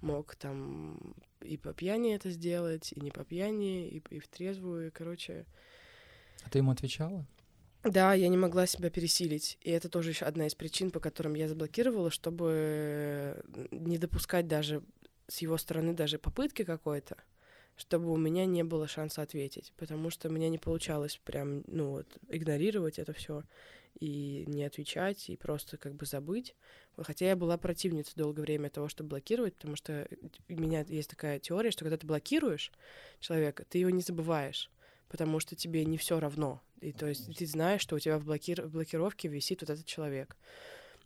мог там и по пьяни это сделать, и не по пьяни, и, и в трезвую, и, короче. А ты ему отвечала? Да, я не могла себя пересилить. И это тоже еще одна из причин, по которым я заблокировала, чтобы не допускать даже с его стороны даже попытки какой-то чтобы у меня не было шанса ответить, потому что у меня не получалось прям, ну вот, игнорировать это все и не отвечать, и просто как бы забыть. Хотя я была противницей долгое время того, чтобы блокировать, потому что у меня есть такая теория, что когда ты блокируешь человека, ты его не забываешь, потому что тебе не все равно. И то есть ты знаешь, что у тебя в, блоки... в блокировке висит вот этот человек.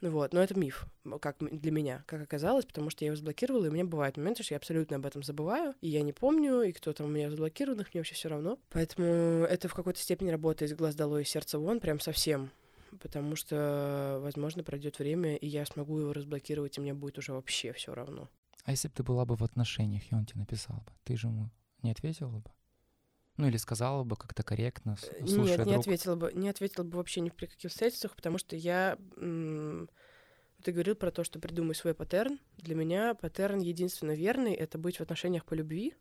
Ну вот, но это миф, как для меня, как оказалось, потому что я его заблокировала, и у меня бывают моменты, что я абсолютно об этом забываю, и я не помню, и кто там у меня заблокированных, мне вообще все равно. Поэтому это в какой-то степени работает глаз долой, из сердца вон, прям совсем. Потому что, возможно, пройдет время, и я смогу его разблокировать, и мне будет уже вообще все равно. А если бы ты была бы в отношениях, и он тебе написал бы, ты же ему не ответила бы? Ну или сказала бы как-то корректно, э, слушая Нет, не друг. ответила бы, не ответила бы вообще ни при каких обстоятельствах, потому что я... Ты говорил про то, что придумай свой паттерн. Для меня паттерн единственно верный — это быть в отношениях по любви.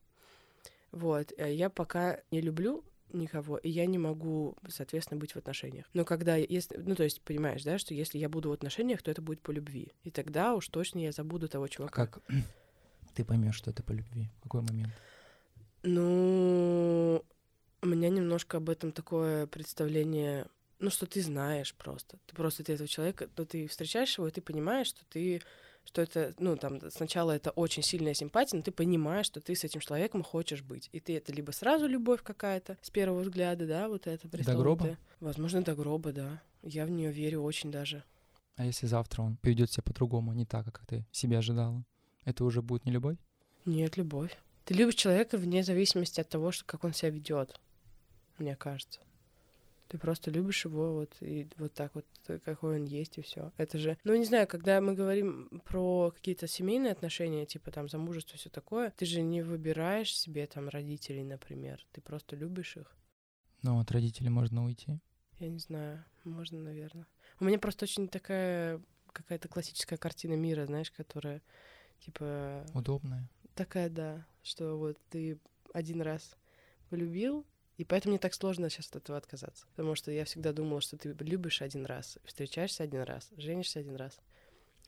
Вот. А я пока не люблю никого, и я не могу, соответственно, быть в отношениях. Но когда, если, ну, то есть, понимаешь, да, что если я буду в отношениях, то это будет по любви. И тогда уж точно я забуду того чувака. А как ты поймешь, что это по любви? В какой момент? Ну, у меня немножко об этом такое представление, ну, что ты знаешь просто. Ты просто ты этого человека, ну, ты встречаешь его, и ты понимаешь, что ты что это, ну, там, сначала это очень сильная симпатия, но ты понимаешь, что ты с этим человеком хочешь быть. И ты это либо сразу любовь какая-то, с первого взгляда, да, вот это До гроба? Возможно, до гроба, да. Я в нее верю очень даже. А если завтра он поведет себя по-другому, не так, как ты себе ожидала, это уже будет не любовь? Нет, любовь. Ты любишь человека вне зависимости от того, что, как он себя ведет, мне кажется. Ты просто любишь его вот и вот так вот, э, какой он есть, и все. Это же, ну не знаю, когда мы говорим про какие-то семейные отношения, типа там замужество, все такое, ты же не выбираешь себе там родителей, например, ты просто любишь их. Ну, от родителей можно уйти. Я не знаю, можно, наверное. У меня просто очень такая какая-то классическая картина мира, знаешь, которая типа Удобная. Такая, да, что вот ты один раз полюбил, и поэтому мне так сложно сейчас от этого отказаться. Потому что я всегда думала, что ты любишь один раз, встречаешься один раз, женишься один раз,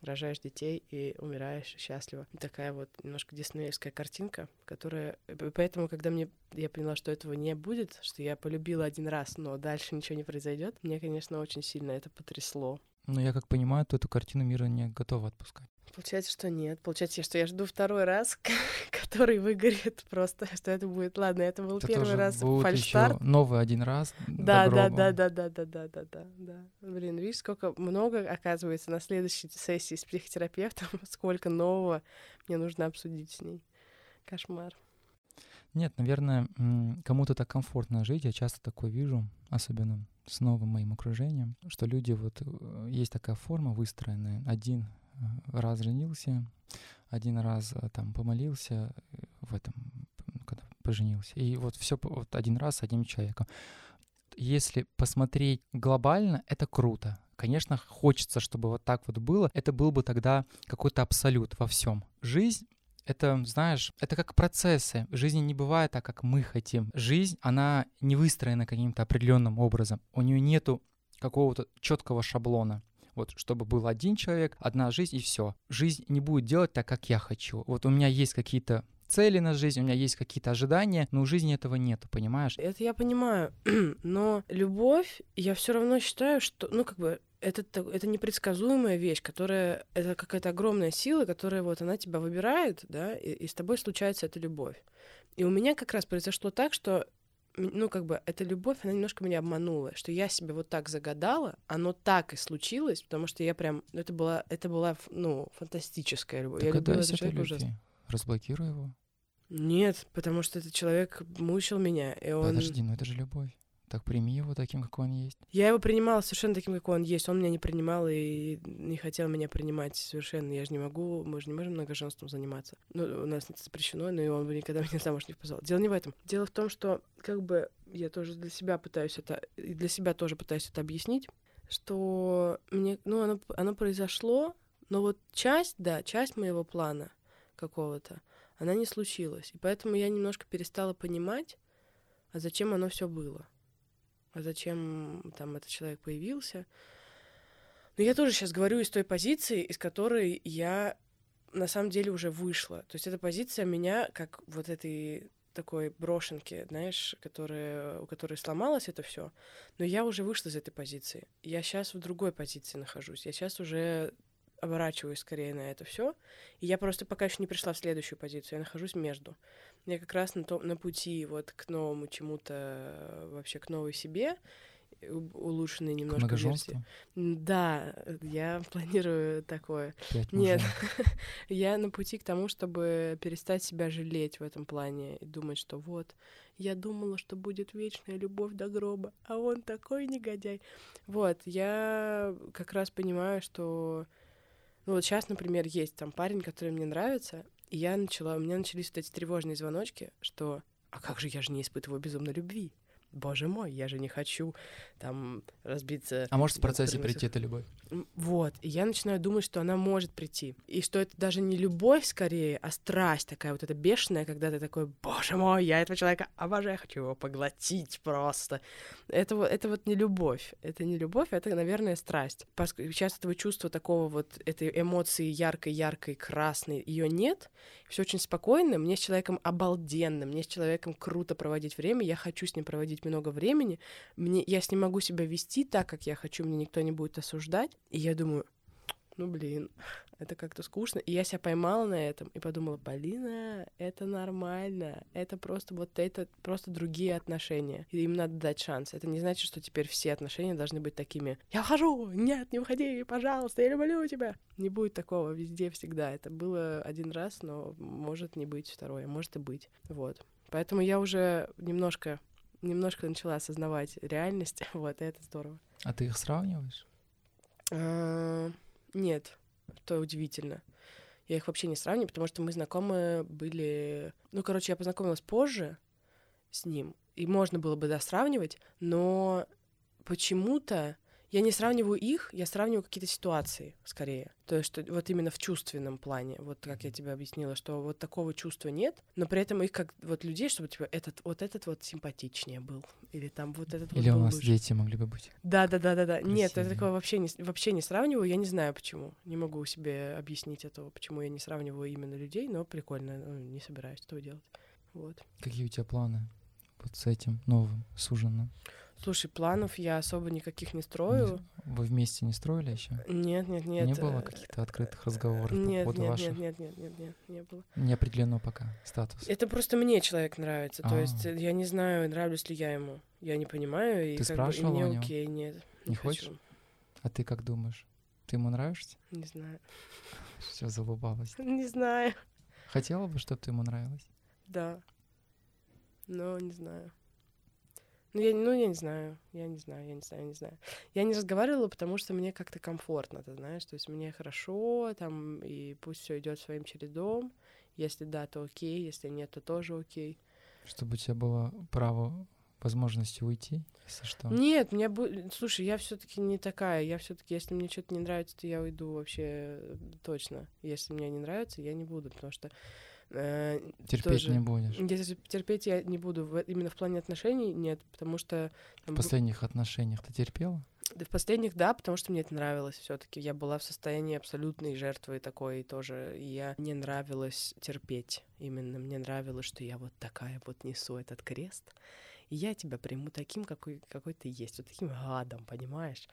рожаешь детей и умираешь счастливо. Такая вот немножко диснеевская картинка, которая... и Поэтому, когда мне я поняла, что этого не будет, что я полюбила один раз, но дальше ничего не произойдет, мне, конечно, очень сильно это потрясло. Но я как понимаю, ты эту картину мира не готова отпускать. Получается, что нет. Получается, что я жду второй раз, который выгорит просто, что это будет. Ладно, это был Это первый раз фальшстарт. новый один раз. Да, да, да, да, да, да, да, да, да, да. Блин, видишь, сколько много, оказывается, на следующей сессии с психотерапевтом, сколько нового мне нужно обсудить с ней. Кошмар. Нет, наверное, кому-то так комфортно жить. Я часто такое вижу, особенно с новым моим окружением, что люди вот э, есть такая форма выстроенная. Один раз женился, один раз э, там помолился э, в этом, когда поженился. И вот все вот один раз с одним человеком. Если посмотреть глобально, это круто. Конечно, хочется, чтобы вот так вот было. Это был бы тогда какой-то абсолют во всем. Жизнь это, знаешь, это как процессы. Жизни не бывает так, как мы хотим. Жизнь, она не выстроена каким-то определенным образом. У нее нету какого-то четкого шаблона. Вот, чтобы был один человек, одна жизнь и все. Жизнь не будет делать так, как я хочу. Вот у меня есть какие-то цели на жизнь, у меня есть какие-то ожидания, но у жизни этого нету, понимаешь? Это я понимаю, но любовь, я все равно считаю, что, ну, как бы, это, это непредсказуемая вещь, которая, это какая-то огромная сила, которая вот она тебя выбирает, да, и, и с тобой случается эта любовь. И у меня как раз произошло так, что, ну, как бы, эта любовь, она немножко меня обманула, что я себе вот так загадала, оно так и случилось, потому что я прям, ну, это была, это была, ну, фантастическая любовь. я Так любила этого человека ужасно. Разблокируй его. Нет, потому что этот человек мучил меня, и он... Подожди, ну это же любовь. Так прими его таким, какой он есть. Я его принимала совершенно таким, какой он есть. Он меня не принимал и не хотел меня принимать совершенно. Я же не могу, мы же не можем многоженством заниматься. Ну, у нас это запрещено, но и он бы никогда меня замуж не позвал. Дело не в этом. Дело в том, что как бы я тоже для себя пытаюсь это, и для себя тоже пытаюсь это объяснить, что мне, ну, оно, оно произошло, но вот часть, да, часть моего плана какого-то, она не случилась. И поэтому я немножко перестала понимать, а зачем оно все было а зачем там этот человек появился. Но я тоже сейчас говорю из той позиции, из которой я на самом деле уже вышла. То есть эта позиция меня как вот этой такой брошенки, знаешь, которая, у которой сломалось это все. Но я уже вышла из этой позиции. Я сейчас в другой позиции нахожусь. Я сейчас уже оборачиваюсь скорее на это все. И я просто пока еще не пришла в следующую позицию. Я нахожусь между. Я как раз на, то, на пути вот к новому чему-то, вообще к новой себе, улучшенной К немножко версии. многоженству. М, Да, э, я планирую такое. Пять Нет, я на пути к тому, чтобы перестать себя жалеть в этом плане и думать, что вот, я думала, что будет вечная любовь до гроба, а он такой негодяй. Вот, я как раз понимаю, что... Ну вот сейчас, например, есть там парень, который мне нравится, и я начала, у меня начались вот эти тревожные звоночки, что а как же я же не испытываю безумной любви? Боже мой, я же не хочу там разбиться А может в процессе прийти эта любовь? Вот, и я начинаю думать, что она может прийти. И что это даже не любовь скорее, а страсть такая вот эта бешеная, когда ты такой, боже мой, я этого человека обожаю, хочу его поглотить просто. Это, это вот не любовь. Это не любовь, это, наверное, страсть. Поскольку сейчас этого чувства такого вот, этой эмоции яркой-яркой, красной, ее нет. Все очень спокойно. Мне с человеком обалденно, мне с человеком круто проводить время, я хочу с ним проводить много времени, мне, я с ним могу себя вести так, как я хочу, мне никто не будет осуждать. И я думаю, ну блин, это как-то скучно. И я себя поймала на этом и подумала, Полина, это нормально, это просто вот это просто другие отношения. И им надо дать шанс. Это не значит, что теперь все отношения должны быть такими. Я ухожу, нет, не уходи, пожалуйста, я люблю тебя. Не будет такого везде всегда. Это было один раз, но может не быть второе, может и быть. Вот. Поэтому я уже немножко немножко начала осознавать реальность, вот, и это здорово. А ты их сравниваешь? А, Нет, то удивительно. Я их вообще не сравниваю, потому что мы знакомы были... Ну, короче, я познакомилась позже с ним, и можно было бы, да, сравнивать, но почему-то я не сравниваю их, я сравниваю какие-то ситуации скорее. То есть что вот именно в чувственном плане, вот как я тебе объяснила, что вот такого чувства нет, но при этом их как вот людей, чтобы типа этот вот этот вот симпатичнее был, или там вот этот Или вот у нас лучше. дети могли бы быть. Да, да, да, да, да. Нет, я такого вообще не, вообще не сравниваю. Я не знаю почему. Не могу себе объяснить этого, почему я не сравниваю именно людей, но прикольно. ну, не собираюсь этого делать. Вот. Какие у тебя планы вот с этим новым суженым? Слушай, планов я особо никаких не строю. Вы вместе не строили еще? Нет, нет, нет. не было э, каких-то открытых разговоров Нет, по поводу нет, ваших? нет, нет, нет, нет, нет, не было. Не определено пока статус. Это просто мне человек нравится. То есть А. э, я не знаю, нравлюсь ли я ему. Я не понимаю. И Ты как бы, и спрашивала мне у окей, нет. Не хочу. хочешь? А ты как думаешь? Ты ему нравишься? Не знаю. Все залыбалась. Не знаю. Хотела бы, чтобы ты ему нравилась? Да. Но не знаю. Ну я, ну, я не знаю. Я не знаю, я не знаю, я не знаю. Я не разговаривала, потому что мне как-то комфортно, ты знаешь. То есть мне хорошо, там, и пусть все идет своим чередом. Если да, то окей, если нет, то тоже окей. Чтобы у тебя было право возможности уйти, если что. Нет, меня бу- слушай, я все-таки не такая. Я все-таки, если мне что-то не нравится, то я уйду вообще э, точно. Если мне не нравится, я не буду, потому что э, Терпеть тоже- не будешь. Если терпеть я не буду в- именно в плане отношений, нет, потому что В там, бу- последних отношениях ты терпела? да, в последних да, потому что мне это нравилось все-таки. Я была в состоянии абсолютной жертвы такой тоже. И я не нравилось терпеть. Именно мне нравилось, что я вот такая вот несу этот крест. И я тебя приму таким, какой, какой ты есть, вот таким гадом, понимаешь?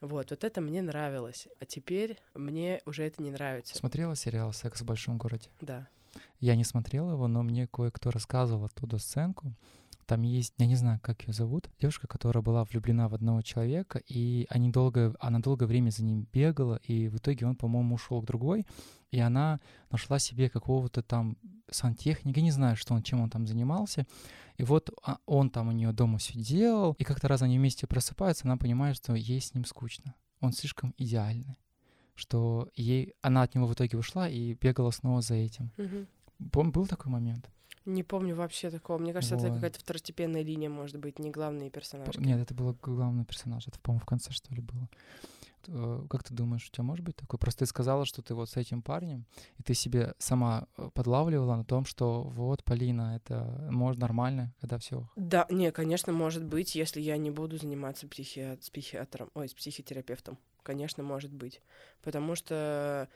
Вот, вот это мне нравилось. А теперь мне уже это не нравится. Смотрела сериал «Секс в большом городе»? Да. Я не смотрел его, но мне кое-кто рассказывал оттуда сценку. Там есть, я не знаю, как ее зовут, девушка, которая была влюблена в одного человека, и они долго, она долгое время за ним бегала, и в итоге он, по-моему, ушел к другой, и она нашла себе какого-то там сантехника, не знаю, что он, чем он там занимался, и вот а, он там у нее дома все делал, и как-то раз они вместе просыпаются, она понимает, что ей с ним скучно, он слишком идеальный, что ей, она от него в итоге ушла и бегала снова за этим. Мгм. Пом- был такой момент? Не помню вообще такого. Мне кажется, это Вот. какая-то второстепенная линия, может быть, не главный персонаж. Нет, это был главный персонаж. Это, по-моему, в конце, что ли, было. Э, Как ты думаешь, у тебя может быть такой? Просто ты сказала, что ты вот с этим парнем, и ты себе сама э, подлавливала на том, что вот, Полина, это может нормально, когда все. Да, не, конечно, может быть, если я не буду заниматься психи... с психиатром, ой, с психотерапевтом. Конечно, может быть. Потому что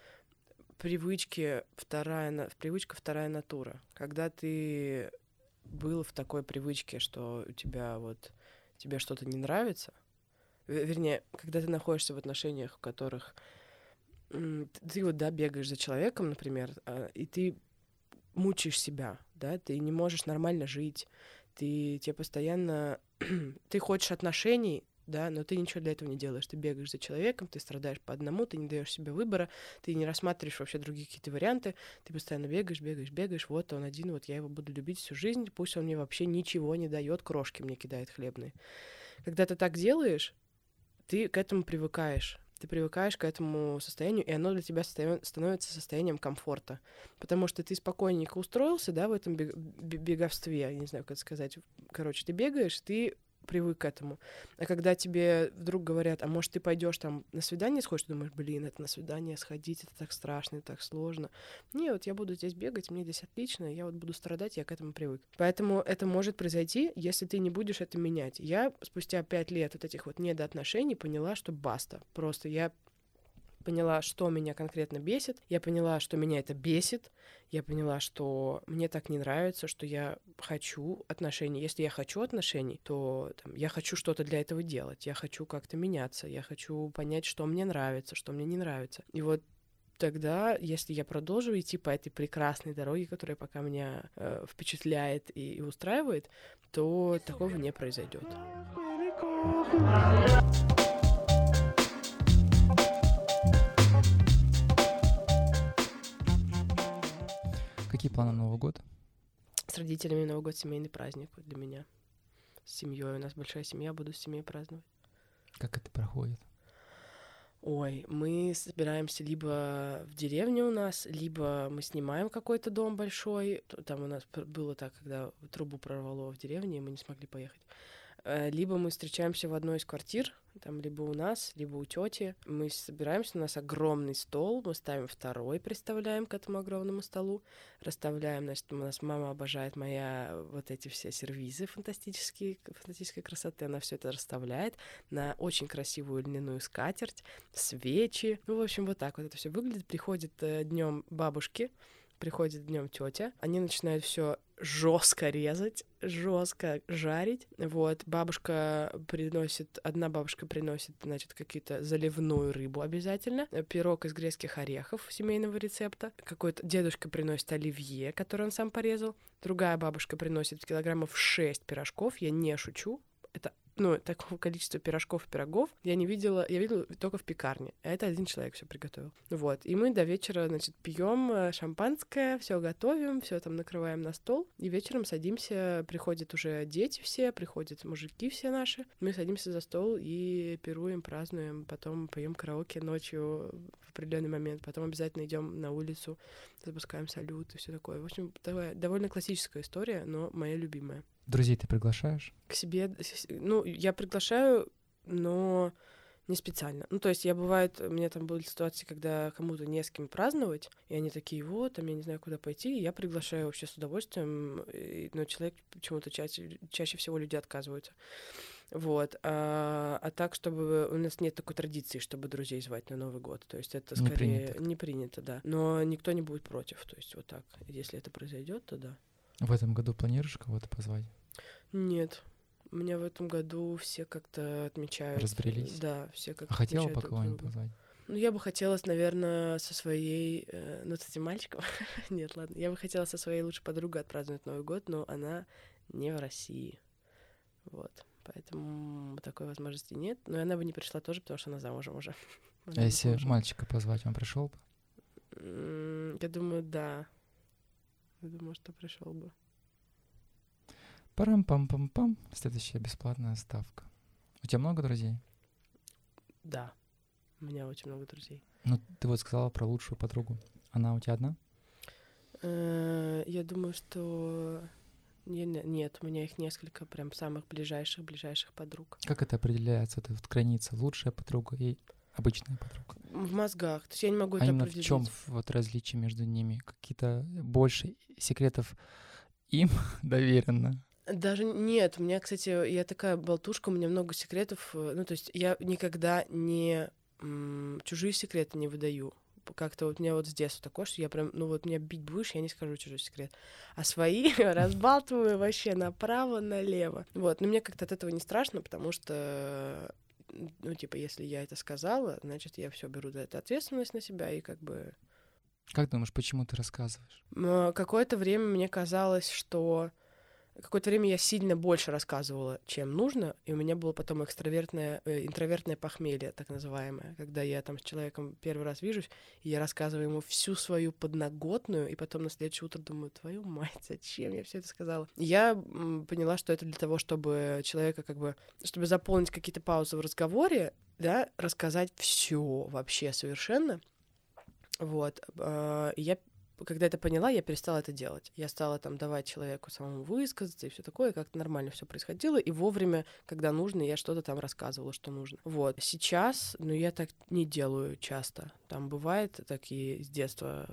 привычки вторая, привычка вторая натура. Когда ты был в такой привычке, что у тебя вот тебе что-то не нравится, ве- вернее, когда ты находишься в отношениях, в которых ты вот, да, бегаешь за человеком, например, а, и ты мучаешь себя, да, ты не можешь нормально жить, ты тебе постоянно, ты хочешь отношений, да, но ты ничего для этого не делаешь. Ты бегаешь за человеком, ты страдаешь по одному, ты не даешь себе выбора, ты не рассматриваешь вообще другие какие-то варианты, ты постоянно бегаешь, бегаешь, бегаешь, вот он один, вот я его буду любить всю жизнь, пусть он мне вообще ничего не дает, крошки мне кидает хлебные. Когда ты так делаешь, ты к этому привыкаешь. Ты привыкаешь к этому состоянию, и оно для тебя становится состоянием комфорта. Потому что ты спокойненько устроился, да, в этом бег- бе- беговстве, я не знаю, как это сказать. Короче, ты бегаешь, ты привык к этому. А когда тебе вдруг говорят, а может, ты пойдешь там на свидание сходишь, ты думаешь, блин, это на свидание сходить, это так страшно, это так сложно. Не, вот я буду здесь бегать, мне здесь отлично, я вот буду страдать, я к этому привык. Поэтому это может произойти, если ты не будешь это менять. Я спустя пять лет вот этих вот недоотношений поняла, что баста. Просто я поняла, что меня конкретно бесит, я поняла, что меня это бесит, я поняла, что мне так не нравится, что я хочу отношений. Если я хочу отношений, то там, я хочу что-то для этого делать, я хочу как-то меняться, я хочу понять, что мне нравится, что мне не нравится. И вот тогда, если я продолжу идти по этой прекрасной дороге, которая пока меня э, впечатляет и, и устраивает, то такого не произойдет. Какие планы на Новый год? С родителями Новый год семейный праздник для меня. с семьей. У нас большая семья, буду с семьей праздновать. Как это проходит? Ой, мы собираемся либо в деревне у нас, либо мы снимаем какой-то дом большой. Там у нас было так, когда трубу прорвало в деревне, и мы не смогли поехать. Э, либо мы встречаемся в одной из квартир, там либо у нас, либо у тети. Мы собираемся, у нас огромный стол, мы ставим второй, представляем к этому огромному столу, расставляем, значит, у нас мама обожает моя вот эти все сервизы фантастические, фантастической красоты, она все это расставляет на очень красивую льняную скатерть, свечи. Ну, в общем, вот так вот это все выглядит. Приходит э, днем бабушки, приходит днем тетя, они начинают все жестко резать, жестко жарить. Вот, бабушка приносит, одна бабушка приносит, значит, какие-то заливную рыбу обязательно, пирог из грецких орехов семейного рецепта, какой-то дедушка приносит оливье, который он сам порезал, другая бабушка приносит килограммов 6 пирожков, я не шучу, это ну, такого количества пирожков и пирогов я не видела, я видела только в пекарне. А это один человек все приготовил. Вот. И мы до вечера, значит, пьем э, шампанское, все готовим, все там накрываем на стол. И вечером садимся, приходят уже дети все, приходят мужики все наши. Мы садимся за стол и пируем, празднуем, потом поем караоке ночью в определенный момент, потом обязательно идем на улицу, запускаем салют и все такое. В общем, довольно классическая история, но моя любимая. Друзей ты приглашаешь? К себе, ну, я приглашаю, но не специально. Ну, то есть я бывает, у меня там были ситуации, когда кому-то не с кем праздновать, и они такие, вот, там я не знаю, куда пойти, и я приглашаю вообще с удовольствием, но человек почему-то чаще, чаще всего люди отказываются. Вот. А, а так, чтобы у нас нет такой традиции, чтобы друзей звать на Новый год. То есть это скорее не принято, не принято да. Но никто не будет против. То есть вот так. Если это произойдет, то да. В этом году планируешь кого-то позвать? Нет. У меня в этом году все как-то отмечают. Разбрелись? Да, все как-то А хотела бы кого-нибудь позвать? Ну, я бы хотела, наверное, со своей... Э, ну, с этим мальчиком. Нет, ладно. Я бы хотела со своей лучшей подругой отпраздновать Новый год, но она не в России. Вот. Поэтому такой возможности нет. Но она бы не пришла тоже, потому что она замужем уже. А если мальчика позвать, он пришел бы? Я думаю, да. Я думаю, что пришел бы. Парам-пам-пам-пам. Следующая бесплатная ставка. У тебя много друзей? Да. У меня очень много друзей. Ну, ты вот сказала про лучшую подругу. Она у тебя одна? Э, я думаю, что нет, у меня их несколько прям самых ближайших, ближайших подруг. Как это определяется, эта вот граница, лучшая подруга и обычная подруга? В мозгах. То есть я не могу а это именно определить. в чем вот различие между ними? Какие-то больше секретов им доверено? Даже нет, у меня, кстати, я такая болтушка, у меня много секретов. Ну, то есть я никогда не чужие секреты не выдаю как-то вот мне вот с детства такое, что я прям, ну вот меня бить будешь, я не скажу чужой секрет. А свои разбалтываю вообще направо-налево. Вот, но мне как-то от этого не страшно, потому что ну, типа, если я это сказала, значит, я все беру за это ответственность на себя и как бы... Как думаешь, почему ты рассказываешь? Какое-то время мне казалось, что Какое-то время я сильно больше рассказывала, чем нужно, и у меня было потом экстравертное, э, интровертное похмелье, так называемое, когда я там с человеком первый раз вижусь, и я рассказываю ему всю свою подноготную, и потом на следующее утро думаю, твою мать, зачем я все это сказала? я поняла, что это для того, чтобы человека как бы, чтобы заполнить какие-то паузы в разговоре, да, рассказать все вообще совершенно. Вот. Э, я когда это поняла, я перестала это делать. Я стала там давать человеку самому высказаться и все такое, как-то нормально все происходило, и вовремя, когда нужно, я что-то там рассказывала, что нужно. Вот. Сейчас, ну, я так не делаю часто. Там бывает такие с детства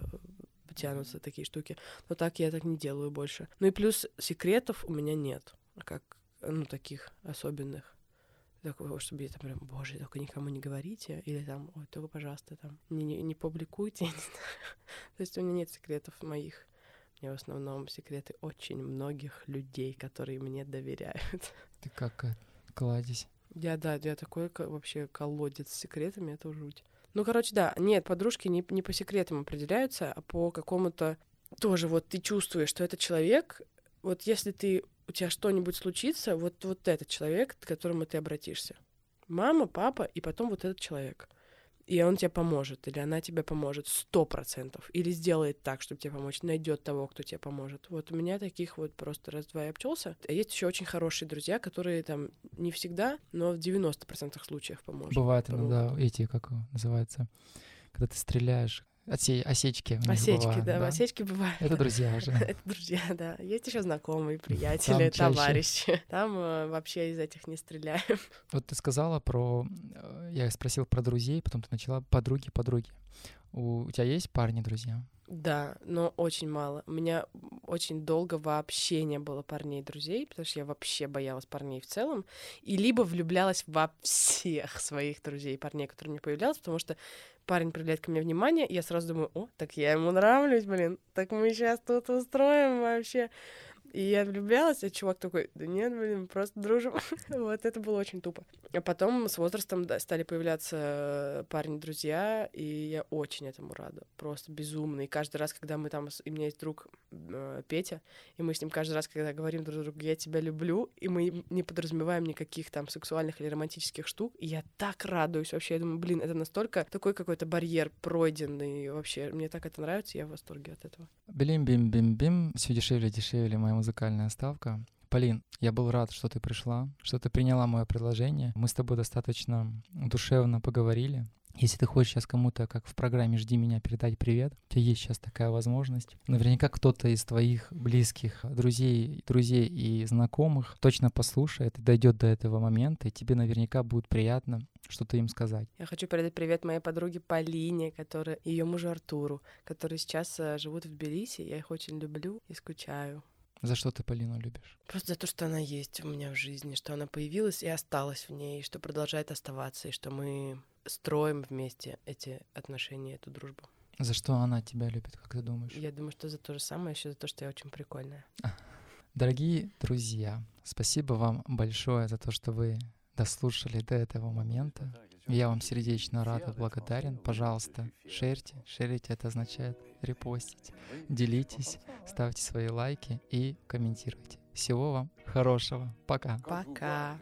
тянутся такие штуки, но так я так не делаю больше. Ну и плюс секретов у меня нет, как, ну, таких особенных такого, чтобы я там прям, боже, только никому не говорите, или там, ой, только, пожалуйста, там, не, не, не публикуйте, не То есть у меня нет секретов моих. У меня в основном секреты очень многих людей, которые мне доверяют. Ты как э, кладезь. Я, да, я такой вообще колодец с секретами, это жуть. Ну, короче, да, нет, подружки не, не по секретам определяются, а по какому-то тоже вот ты чувствуешь, что этот человек, вот если ты у тебя что-нибудь случится, вот, вот этот человек, к которому ты обратишься. Мама, папа и потом вот этот человек. и он тебе поможет, или она тебе поможет сто процентов, или сделает так, чтобы тебе помочь, найдет того, кто тебе поможет. Вот у меня таких вот просто раз-два и обчелся. А есть еще очень хорошие друзья, которые там не всегда, но в 90% случаев поможет. Бывает иногда эти, как называется, когда ты стреляешь, Осе... Осечки. Осечки, бывают, да, да, осечки бывают. Это друзья уже. Это друзья, да. Есть еще знакомые, приятели, товарищи. Там э, вообще из этих не стреляем. Вот ты сказала про... Э, я спросил про друзей, потом ты начала подруги, подруги. У, у тебя есть парни, друзья? Да, но очень мало. У меня очень долго вообще не было парней друзей, потому что я вообще боялась парней в целом. И либо влюблялась во всех своих друзей, парней, которые мне появлялись, потому что парень проявляет ко мне внимание, я сразу думаю, о, так я ему нравлюсь, блин, так мы сейчас тут устроим вообще. И я влюблялась, а чувак такой, да нет, блин, просто дружим. вот это было очень тупо. А потом с возрастом да, стали появляться э, парни-друзья, и я очень этому рада. Просто безумно. И каждый раз, когда мы там... И у меня есть друг э, Петя, и мы с ним каждый раз, когда говорим друг другу, я тебя люблю, и мы не подразумеваем никаких там сексуальных или романтических штук, и я так радуюсь вообще. Я думаю, блин, это настолько такой какой-то барьер пройденный вообще. Мне так это нравится, я в восторге от этого. Блин-бим-бим-бим, все дешевле-дешевле моя музыкальная ставка. Полин, я был рад, что ты пришла, что ты приняла мое предложение. Мы с тобой достаточно душевно поговорили. Если ты хочешь сейчас кому-то, как в программе «Жди меня», передать привет, у тебя есть сейчас такая возможность. Наверняка кто-то из твоих близких друзей, друзей и знакомых точно послушает и дойдет до этого момента, и тебе наверняка будет приятно что-то им сказать. Я хочу передать привет моей подруге Полине, которая ее мужу Артуру, которые сейчас э, живут в Тбилиси. Я их очень люблю и скучаю. За что ты Полину любишь? Просто за то, что она есть у меня в жизни, что она появилась и осталась в ней, что продолжает оставаться, и что мы строим вместе эти отношения, эту дружбу. За что она тебя любит, как ты думаешь? Я думаю, что за то же самое, еще за то, что я очень прикольная. Дорогие друзья, спасибо вам большое за то, что вы дослушали до этого момента. Я вам сердечно рад и благодарен. Пожалуйста, шерьте. Шерите это означает репостить. Делитесь, ставьте свои лайки и комментируйте. Всего вам хорошего. Пока. Пока.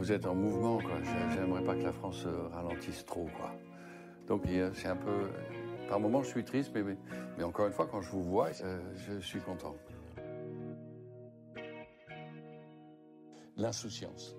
vous êtes en mouvement, quoi. J'aimerais pas que la France ralentisse trop, quoi. Donc c'est un peu. Par moments, je suis triste, mais, mais encore une fois, quand je vous vois, euh, je suis content. L'insouciance.